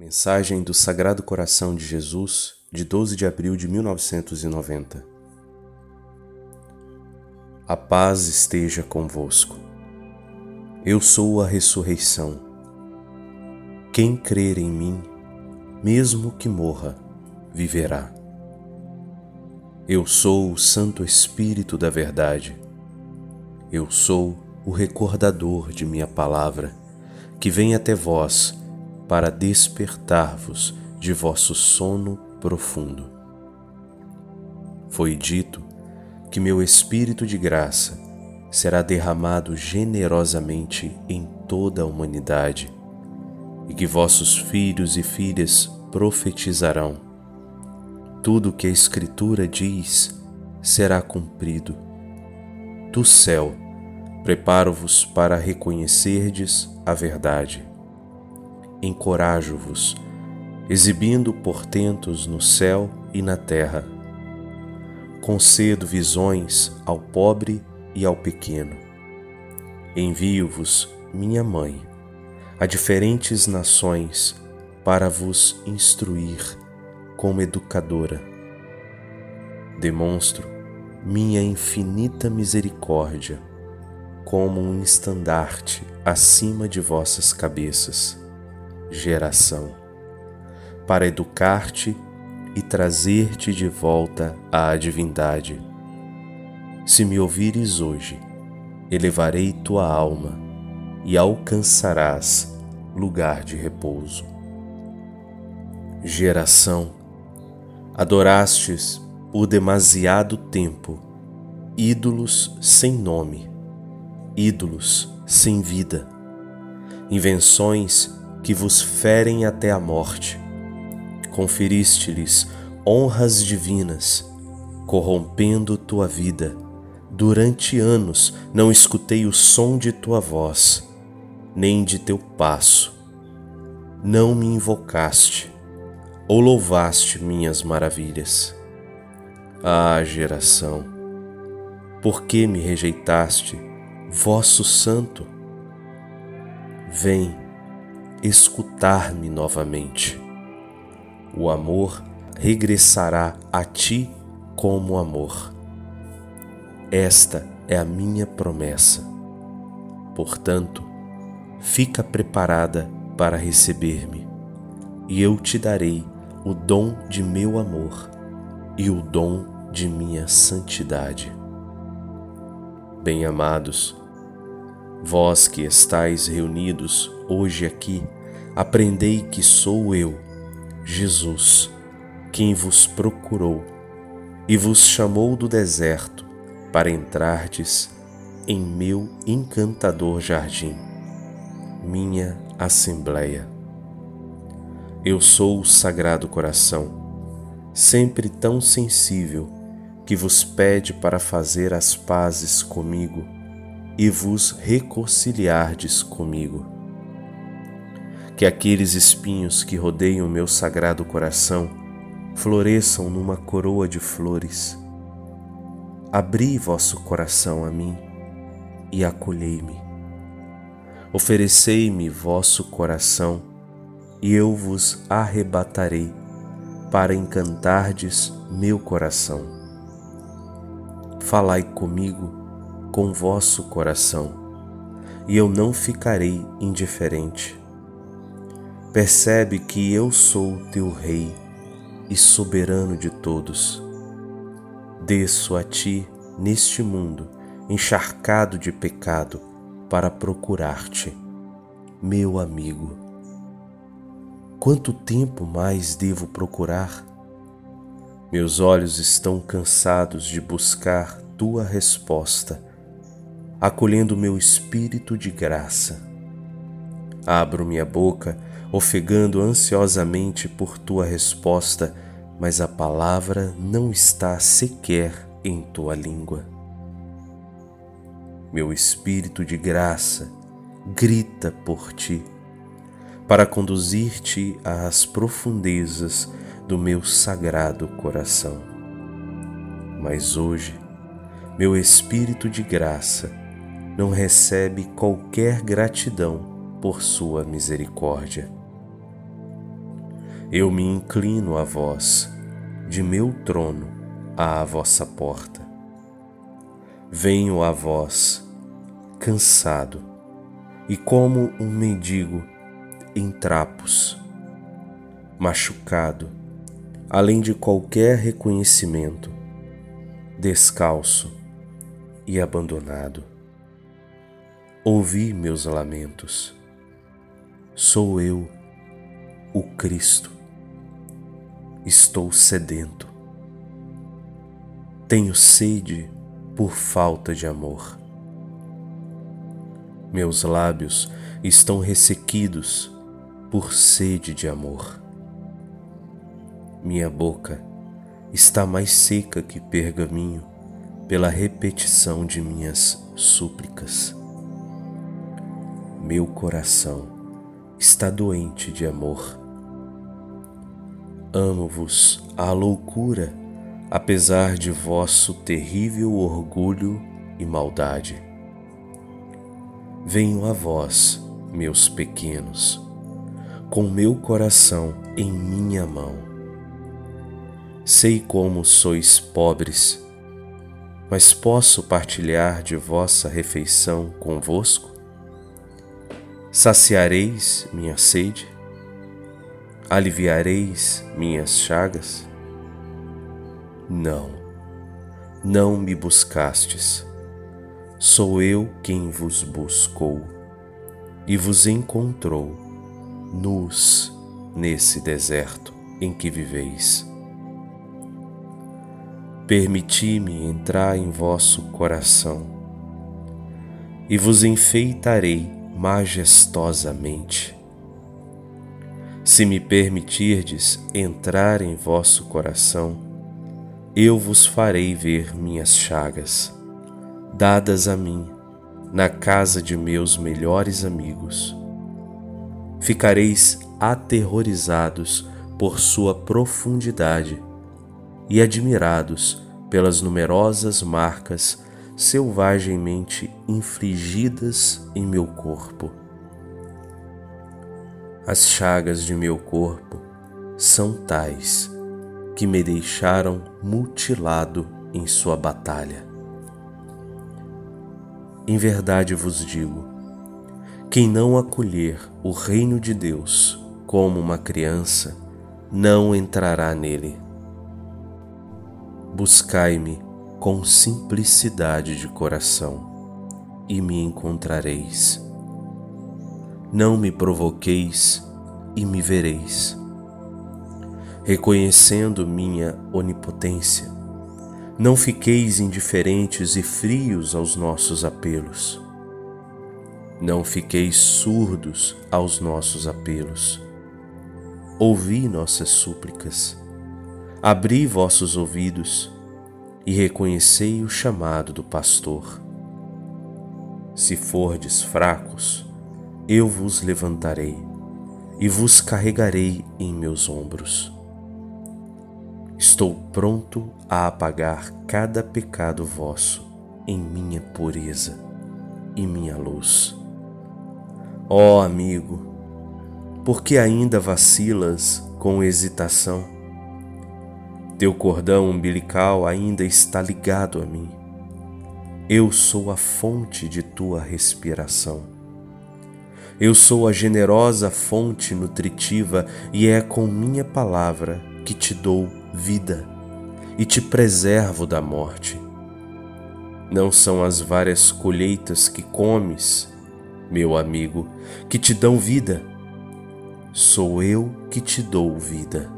Mensagem do Sagrado Coração de Jesus, de 12 de abril de 1990. A paz esteja convosco. Eu sou a ressurreição. Quem crer em mim, mesmo que morra, viverá. Eu sou o Santo Espírito da Verdade. Eu sou o recordador de minha palavra, que vem até vós para despertar-vos de vosso sono profundo. Foi dito que meu Espírito de graça será derramado generosamente em toda a humanidade e que vossos filhos e filhas profetizarão. Tudo o que a Escritura diz será cumprido. Do céu, preparo-vos para reconhecerdes a verdade encorajo-vos, exibindo portentos no céu e na terra. Concedo visões ao pobre e ao pequeno. Envio-vos, minha mãe, a diferentes nações para vos instruir como educadora. Demonstro minha infinita misericórdia como um estandarte acima de vossas cabeças geração, para educar-te e trazer-te de volta à divindade. Se me ouvires hoje, elevarei tua alma e alcançarás lugar de repouso. Geração, adorastes por demasiado tempo ídolos sem nome, ídolos sem vida, invenções que vos ferem até a morte. Conferiste-lhes honras divinas, corrompendo tua vida. Durante anos não escutei o som de tua voz, nem de teu passo. Não me invocaste, ou louvaste minhas maravilhas. Ah, geração, por que me rejeitaste, vosso santo? Vem, escutar-me novamente. O amor regressará a ti como amor. Esta é a minha promessa. Portanto, fica preparada para receber-me, e eu te darei o dom de meu amor e o dom de minha santidade. Bem-amados, Vós que estáis reunidos hoje aqui, aprendei que sou eu, Jesus, quem vos procurou e vos chamou do deserto para entrardes em meu encantador jardim, minha Assembleia. Eu sou o Sagrado Coração, sempre tão sensível que vos pede para fazer as pazes comigo e vos reconciliardes comigo. Que aqueles espinhos que rodeiam meu sagrado coração floresçam numa coroa de flores. Abri vosso coração a mim e acolhei-me. Oferecei-me vosso coração e eu vos arrebatarei para encantardes meu coração. Falai comigo com vosso coração, e eu não ficarei indiferente. Percebe que eu sou teu Rei e soberano de todos. Desço a ti neste mundo encharcado de pecado para procurar-te, meu amigo. Quanto tempo mais devo procurar? Meus olhos estão cansados de buscar tua resposta acolhendo meu espírito de graça. Abro minha boca, ofegando ansiosamente por tua resposta, mas a palavra não está sequer em tua língua. Meu espírito de graça grita por ti, para conduzir-te às profundezas do meu sagrado coração. Mas hoje, meu espírito de graça não recebe qualquer gratidão por sua misericórdia. eu me inclino a vós, de meu trono à vossa porta. Venho a vós, cansado, e como um mendigo em trapos, machucado, além de qualquer reconhecimento, descalço e abandonado. Ouvi meus lamentos. Sou eu, o Cristo. Estou sedento. Tenho sede por falta de amor. Meus lábios estão ressequidos por sede de amor. Minha boca está mais seca que pergaminho pela repetição de minhas súplicas. Meu coração está doente de amor. Amo-vos à loucura, apesar de vosso terrível orgulho e maldade. Venho a vós, meus pequenos, com meu coração em minha mão Sei como sois pobres, mas posso partilhar de vossa refeição convosco? Saciareis minha sede? Aliviareis minhas chagas? Não, não me buscastes. Sou eu quem vos buscou e vos encontrou nus nesse deserto em que viveis permiti-me entrar em vosso coração e vos enfeitarei majestosamente. Se me permitirdes entrar em vosso coração, eu vos farei ver minhas chagas, dadas a mim na casa de meus melhores amigos. Ficareis aterrorizados por sua profundidade e admirados pelas numerosas marcas selvagemmente infligidas em meu corpo. As chagas de meu corpo são tais que me deixaram mutilado em sua batalha. Em verdade vos digo: quem não acolher o reino de Deus como uma criança, não entrará nele. Buscai-me com simplicidade de coração e me encontrareis. Não me provoqueis e me vereis. Reconhecendo minha onipotência, não fiqueis indiferentes e frios aos nossos apelos. Não fiqueis surdos aos nossos apelos. Ouvi nossas súplicas Abri vossos ouvidos e reconhecei o chamado do pastor. Se fordes fracos, eu vos levantarei e vos carregarei em meus ombros. Estou pronto a apagar cada pecado vosso em minha pureza e minha luz. Ó oh, amigo, por que ainda vacilas com hesitação? Teu cordão umbilical ainda está ligado a mim. Eu sou a fonte de tua respiração. Eu sou a generosa fonte nutritiva e é com minha palavra que te dou vida e te preservo da morte. Não são as várias colheitas que comes, meu amigo, que te dão vida. Sou eu que te dou vida.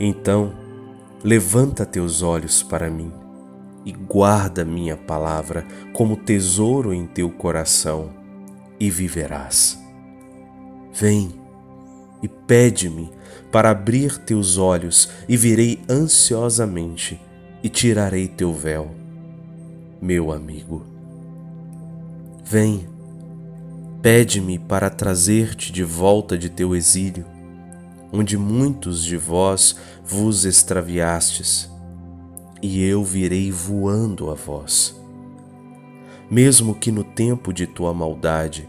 Então, Levanta teus olhos para mim e guarda minha palavra como tesouro em teu coração e viverás. Vem e pede-me para abrir teus olhos e virei ansiosamente e tirarei teu véu, meu amigo. Vem, pede-me para trazer-te de volta de teu exílio onde muitos de vós vos extraviastes, e eu virei voando a vós. Mesmo que no tempo de tua maldade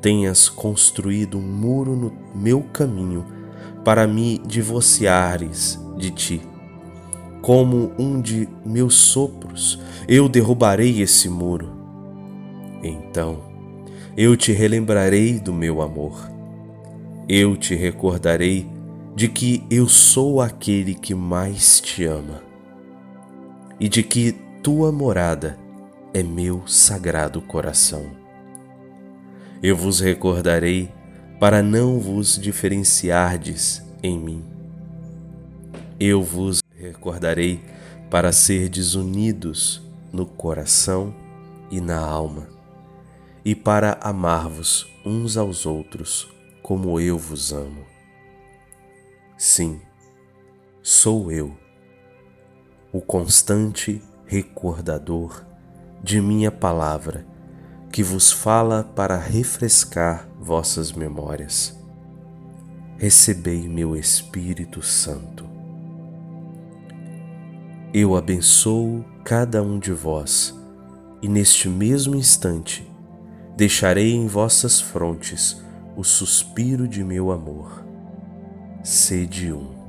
tenhas construído um muro no meu caminho para me divorciares de ti. Como um de meus sopros, eu derrubarei esse muro. Então, eu te relembrarei do meu amor. Eu te recordarei de que eu sou aquele que mais te ama e de que tua morada é meu sagrado coração. Eu vos recordarei para não vos diferenciardes em mim. Eu vos recordarei para ser desunidos no coração e na alma, e para amar-vos uns aos outros como eu vos amo. Sim, sou eu, o constante recordador de minha palavra que vos fala para refrescar vossas memórias. Recebei meu Espírito Santo. Eu abençoo cada um de vós, e neste mesmo instante deixarei em vossas frontes o suspiro de meu amor sede um.